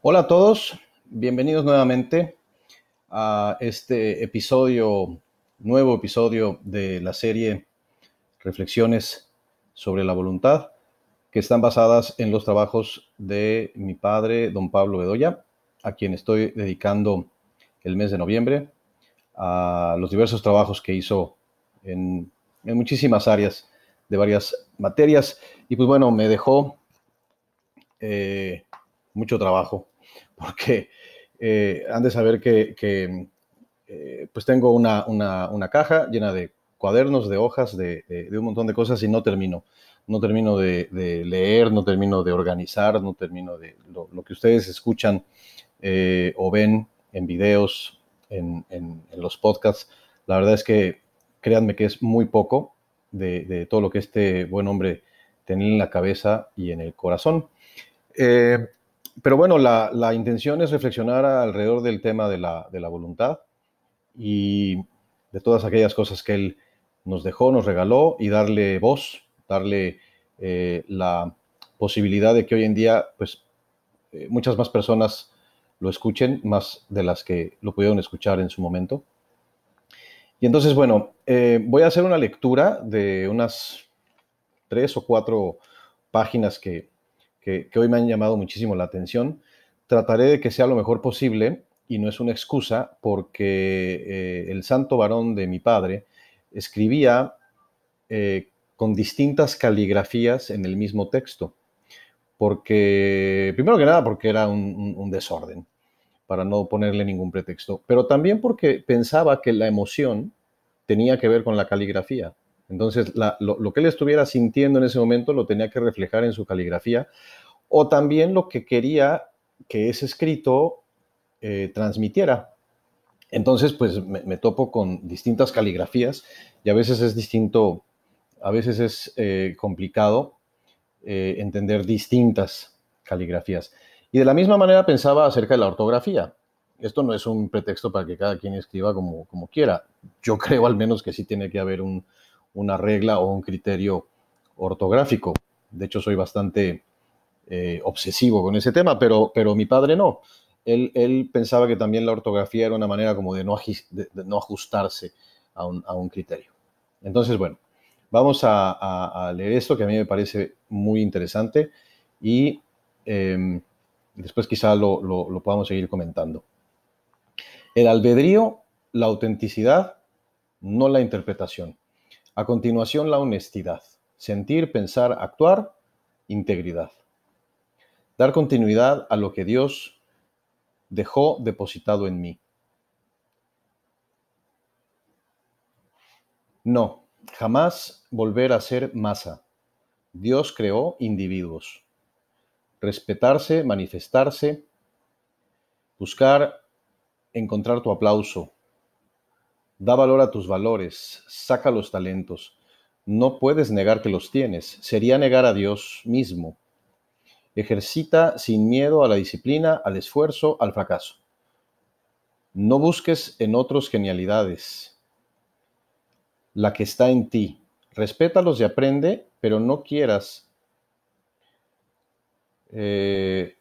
Hola a todos, bienvenidos nuevamente a este episodio, nuevo episodio de la serie Reflexiones sobre la voluntad, que están basadas en los trabajos de mi padre, don Pablo Bedoya, a quien estoy dedicando el mes de noviembre, a los diversos trabajos que hizo en, muchísimas áreas de varias materias. Y pues bueno, me dejó eh, mucho trabajo, porque eh, han de saber que, eh, pues tengo una, caja llena de cuadernos, de hojas, de, un montón de cosas y no termino. No termino de, leer, no termino de organizar, no termino de lo, que ustedes escuchan eh, o ven en videos, en, los podcasts. La verdad es que créanme que es muy poco de, todo lo que este buen hombre tenía en la cabeza y en el corazón pero bueno, la, intención es reflexionar alrededor del tema de la, voluntad y de todas aquellas cosas que Él nos dejó, nos regaló y darle voz, darle eh, la posibilidad de que hoy en día, pues, eh, muchas más personas lo escuchen, más de las que lo pudieron escuchar en su momento. Y entonces, bueno, eh, voy a hacer una lectura de unas tres o cuatro páginas que, que, hoy me han llamado muchísimo la atención. Trataré de que sea lo mejor posible y no es una excusa porque eh, el santo varón de mi padre escribía eh, con distintas caligrafías en el mismo texto. Porque, primero que nada, porque era un, desorden, para no ponerle ningún pretexto, pero también porque pensaba que la emoción tenía que ver con la caligrafía. Entonces, lo, que él estuviera sintiendo en ese momento lo tenía que reflejar en su caligrafía, o también lo que quería que ese escrito eh, transmitiera. Entonces, pues me, topo con distintas caligrafías y a veces es distinto, a veces es eh, complicado eh, entender distintas caligrafías. Y de la misma manera pensaba acerca de la ortografía. Esto no es un pretexto para que cada quien escriba como, como quiera. Yo creo al menos que sí tiene que haber un, una regla o un criterio ortográfico. De hecho, soy bastante eh, obsesivo con ese tema, pero, pero mi padre no. Él, pensaba que también la ortografía era una manera como de no, ajustarse a un, criterio. Entonces, bueno, vamos a, leer esto que a mí me parece muy interesante y em, después quizá lo, lo podamos seguir comentando. El albedrío, la autenticidad, no la interpretación. A continuación, la honestidad. Sentir, pensar, actuar, integridad. Dar continuidad a lo que Dios dejó depositado en mí. No, jamás volver a ser masa. Dios creó individuos. Respetarse, manifestarse, buscar encontrar tu aplauso, Da valor a tus valores, saca los talentos. No puedes negar que los tienes, sería negar a Dios mismo. Ejercita sin miedo a la disciplina, al esfuerzo, al fracaso. No busques en otros genialidades. La que está en ti. Respétalos y aprende, pero no quieras. Eh,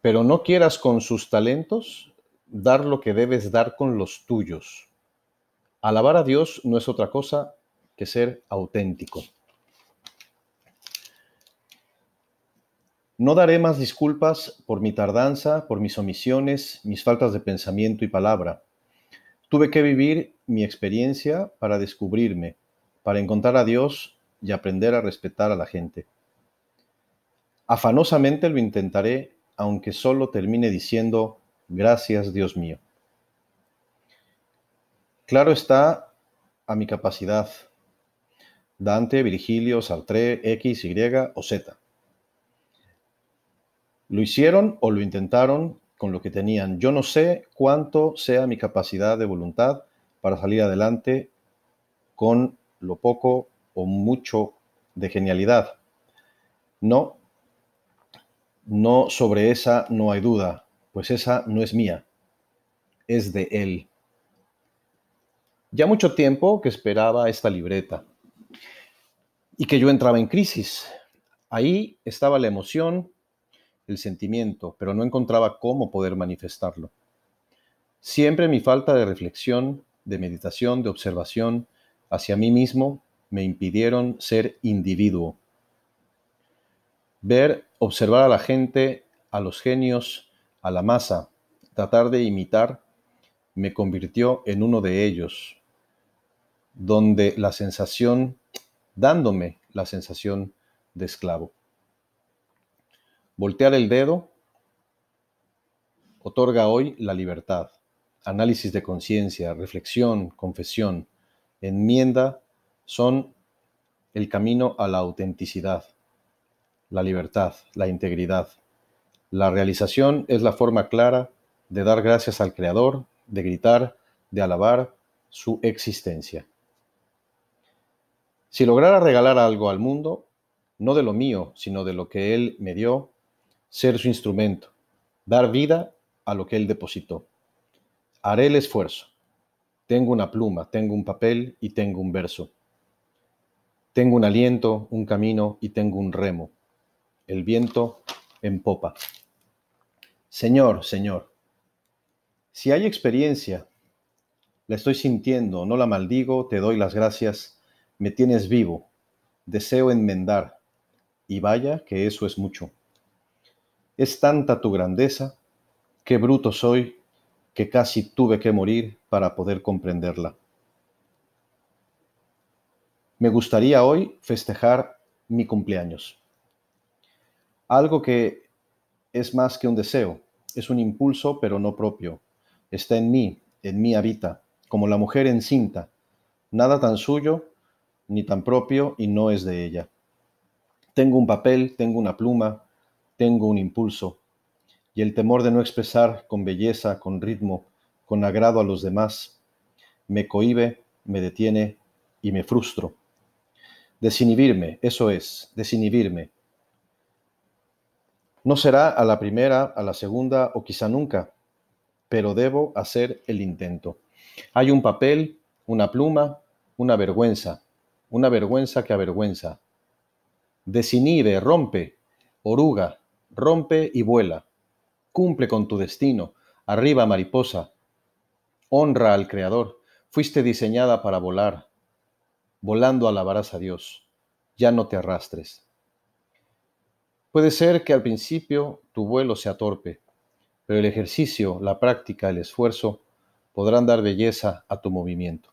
pero no quieras con sus talentos dar lo que debes dar con los tuyos. Alabar a Dios no es otra cosa que ser auténtico. No daré más disculpas por mi tardanza, por mis omisiones, mis faltas de pensamiento y palabra. Tuve que vivir mi experiencia para descubrirme, para encontrar a Dios y aprender a respetar a la gente. Afanosamente lo intentaré, aunque solo termine diciendo, gracias Dios mío. Claro está a mi capacidad. Dante, Virgilio, Sartre, X, Y o Z. Lo hicieron o lo intentaron con lo que tenían. Yo no sé cuánto sea mi capacidad de voluntad para salir adelante con lo poco o mucho de genialidad. No, no sobre esa no hay duda, pues esa no es mía, es de Él. Ya mucho tiempo que esperaba esta libreta y que yo entraba en crisis. Ahí estaba la emoción, el sentimiento, pero no encontraba cómo poder manifestarlo. Siempre mi falta de reflexión, de meditación, de observación hacia mí mismo me impidieron ser individuo. Ver, observar a la gente, a los genios, a la masa, tratar de imitar, me convirtió en uno de ellos, donde la sensación, dándome la sensación de esclavo. Voltear el dedo otorga hoy la libertad, análisis de conciencia, reflexión, confesión, enmienda son el camino a la autenticidad, la libertad, la integridad. La realización es la forma clara de dar gracias al Creador, de gritar, de alabar su existencia. Si lograra regalar algo al mundo, no de lo mío, sino de lo que Él me dio, ser su instrumento, dar vida a lo que Él depositó. Haré el esfuerzo. Tengo una pluma, tengo un papel y tengo un verso. Tengo un aliento, un camino y tengo un remo. El viento en popa. Señor, Señor, si hay experiencia, la estoy sintiendo, no la maldigo, te doy las gracias, me tienes vivo, deseo enmendar, y vaya que eso es mucho. Es tanta tu grandeza, qué bruto soy, que casi tuve que morir para poder comprenderla. Me gustaría hoy festejar mi cumpleaños. Algo que es más que un deseo, es un impulso pero no propio. Está en mí, en mí habita, como la mujer encinta, nada tan suyo ni tan propio y no es de ella. Tengo un papel, tengo una pluma, tengo un impulso, y el temor de no expresar con belleza, con ritmo, con agrado a los demás, me cohibe, me detiene y me frustro. Desinhibirme, eso es, desinhibirme. No será a la primera, a la segunda o quizá nunca, pero debo hacer el intento. Hay un papel, una pluma, una vergüenza, una vergüenza que avergüenza. Desinhibe, rompe, oruga, rompe y vuela. Cumple con tu destino. Arriba, mariposa. Honra al Creador. Fuiste diseñada para volar. Volando alabarás a Dios. Ya no te arrastres. Puede ser que al principio tu vuelo sea torpe, pero el ejercicio, la práctica, el esfuerzo podrán dar belleza a tu movimiento.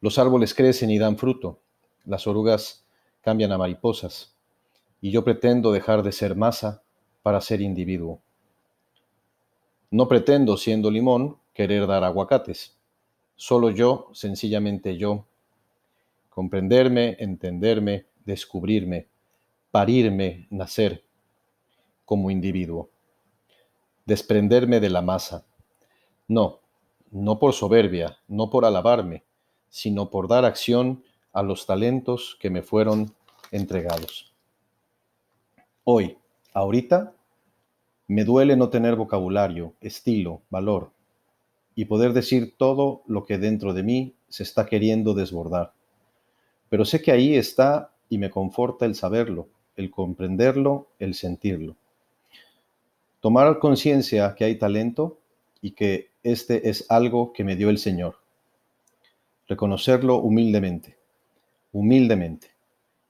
Los árboles crecen y dan fruto, las orugas cambian a mariposas, y yo pretendo dejar de ser masa para ser individuo. No pretendo, siendo limón, querer dar aguacates. Solo yo, sencillamente yo, comprenderme, entenderme, descubrirme, parirme, nacer como individuo. Desprenderme de la masa. No, no por soberbia, no por alabarme, sino por dar acción a los talentos que me fueron entregados. Hoy, ahorita, me duele no tener vocabulario, estilo, valor, y poder decir todo lo que dentro de mí se está queriendo desbordar. Pero sé que ahí está y me conforta el saberlo, el comprenderlo, el sentirlo. Tomar conciencia que hay talento y que este es algo que me dio el Señor. Reconocerlo humildemente, humildemente,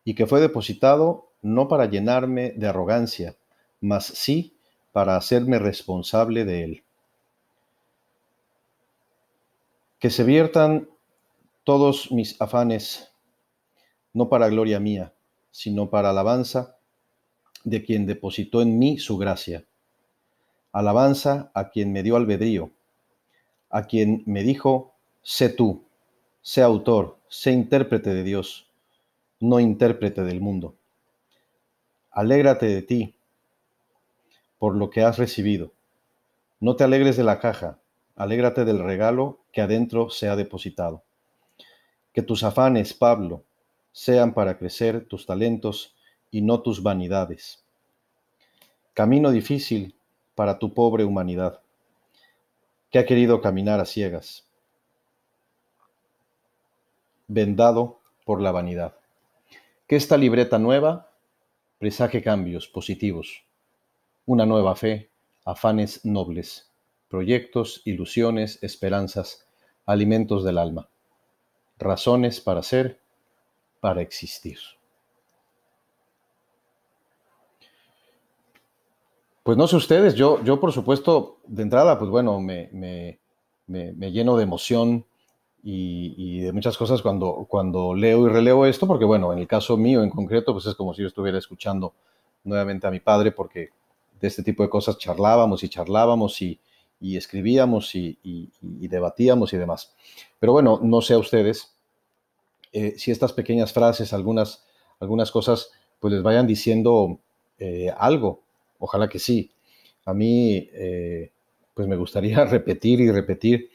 y que fue depositado no para llenarme de arrogancia, mas sí para hacerme responsable de él. Que se viertan todos mis afanes, no para gloria mía, sino para alabanza de quien depositó en mí su gracia. Alabanza a quien me dio albedrío, a quien me dijo, sé tú, sé autor, sé intérprete de Dios, no intérprete del mundo. Alégrate de ti por lo que has recibido. No te alegres de la caja, alégrate del regalo que adentro se ha depositado. Que tus afanes, Pablo, sean para crecer tus talentos y no tus vanidades. Camino difícil para tu pobre humanidad, que ha querido caminar a ciegas, vendado por la vanidad. Que esta libreta nueva presaje cambios positivos, una nueva fe, afanes nobles, proyectos, ilusiones, esperanzas, alimentos del alma, razones para ser, para existir. Pues no sé ustedes, yo, yo por supuesto, de entrada, pues bueno, me, me, lleno de emoción y, de muchas cosas cuando, cuando leo y releo esto, porque bueno, en el caso mío en concreto, pues es como si yo estuviera escuchando nuevamente a mi padre, porque de este tipo de cosas charlábamos y charlábamos y, escribíamos y, debatíamos y demás. Pero bueno, no sé a ustedes eh, si estas pequeñas frases, algunas, algunas cosas, pues les vayan diciendo eh, algo. Ojalá que sí. A mí, eh, pues me gustaría repetir y repetir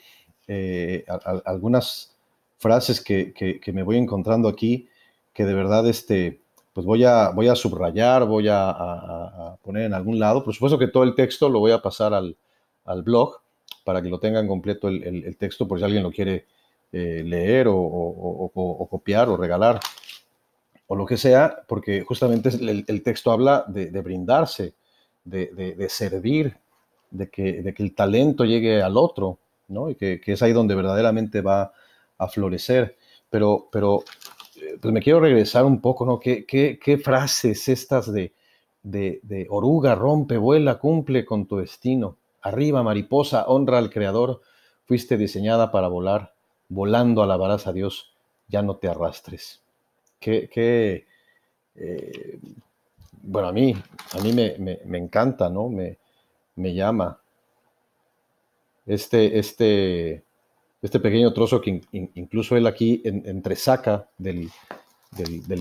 algunas frases que, me voy encontrando aquí, que de verdad este, pues voy a, voy a subrayar, voy a, poner en algún lado. Por supuesto que todo el texto lo voy a pasar al, blog para que lo tengan completo el, texto por si alguien lo quiere eh, leer o, copiar o regalar o lo que sea, porque justamente el, texto habla de, brindarse, de, servir, de que, de que el talento llegue al otro, Y que, es ahí donde verdaderamente va a florecer. Pero, pero pues me quiero regresar un poco, ¿no? ¿Qué, qué, frases estas de, de, oruga, rompe, vuela, cumple con tu destino? Arriba, mariposa, honra al Creador, fuiste diseñada para volar, volando alabarás a Dios, ya no te arrastres. Qué, qué eh, bueno, a mí, a mí me, encanta, ¿no? Me, me llama. Este, este, este pequeño trozo que incluso él aquí entresaca del,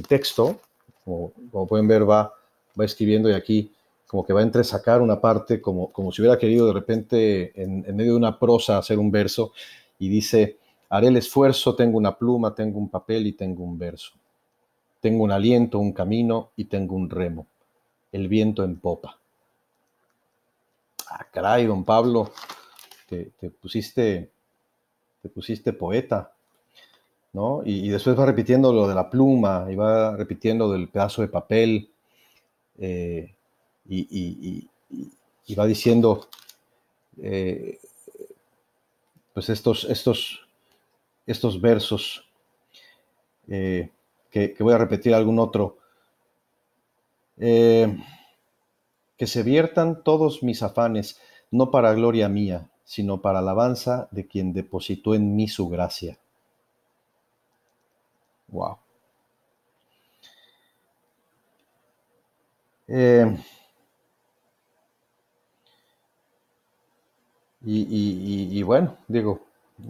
texto, como, pueden ver, va, escribiendo y aquí como que va a entresacar una parte, como, como si hubiera querido de repente en, medio de una prosa hacer un verso y dice, haré el esfuerzo, tengo una pluma, tengo un papel y tengo un verso. Tengo un aliento, un camino y tengo un remo. El viento en popa. Ah, caray, don Pablo, te pusiste te pusiste poeta, ¿no? Y, después va repitiendo lo de la pluma y va repitiendo del pedazo de papel eh, y, va diciendo, eh, pues estos, estos, estos versos eh, que, voy a repetir algún otro. que se viertan todos mis afanes, no para gloria mía, sino para alabanza de quien depositó en mí su gracia. Wow. Eh, y, bueno, digo,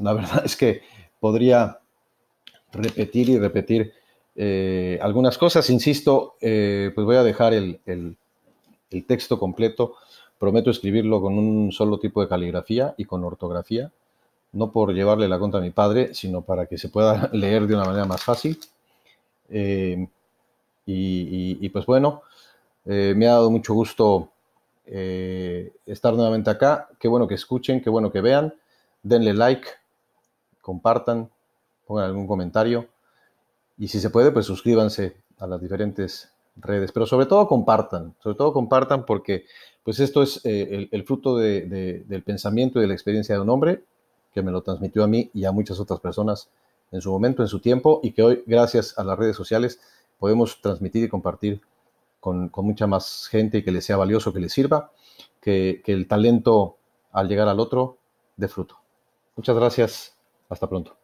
la verdad es que podría repetir y repetir eh, algunas cosas. Insisto, eh, pues voy a dejar el, el texto completo Prometo escribirlo con un solo tipo de caligrafía y con ortografía, no por llevarle la contra a mi padre, sino para que se pueda leer de una manera más fácil. Eh, y, pues bueno, eh, me ha dado mucho gusto eh, estar nuevamente acá. Qué bueno que escuchen, qué bueno que vean. Denle like, compartan, pongan algún comentario. Y si se puede, pues suscríbanse a las diferentes redes. Pero sobre todo compartan, sobre todo compartan porque pues esto es eh, el, fruto del pensamiento y de la experiencia de un hombre que me lo transmitió a mí y a muchas otras personas en su momento, en su tiempo, y que hoy, gracias a las redes sociales, podemos transmitir y compartir con, mucha más gente y que les sea valioso, que les sirva, que el talento al llegar al otro dé fruto. Muchas gracias. Hasta pronto.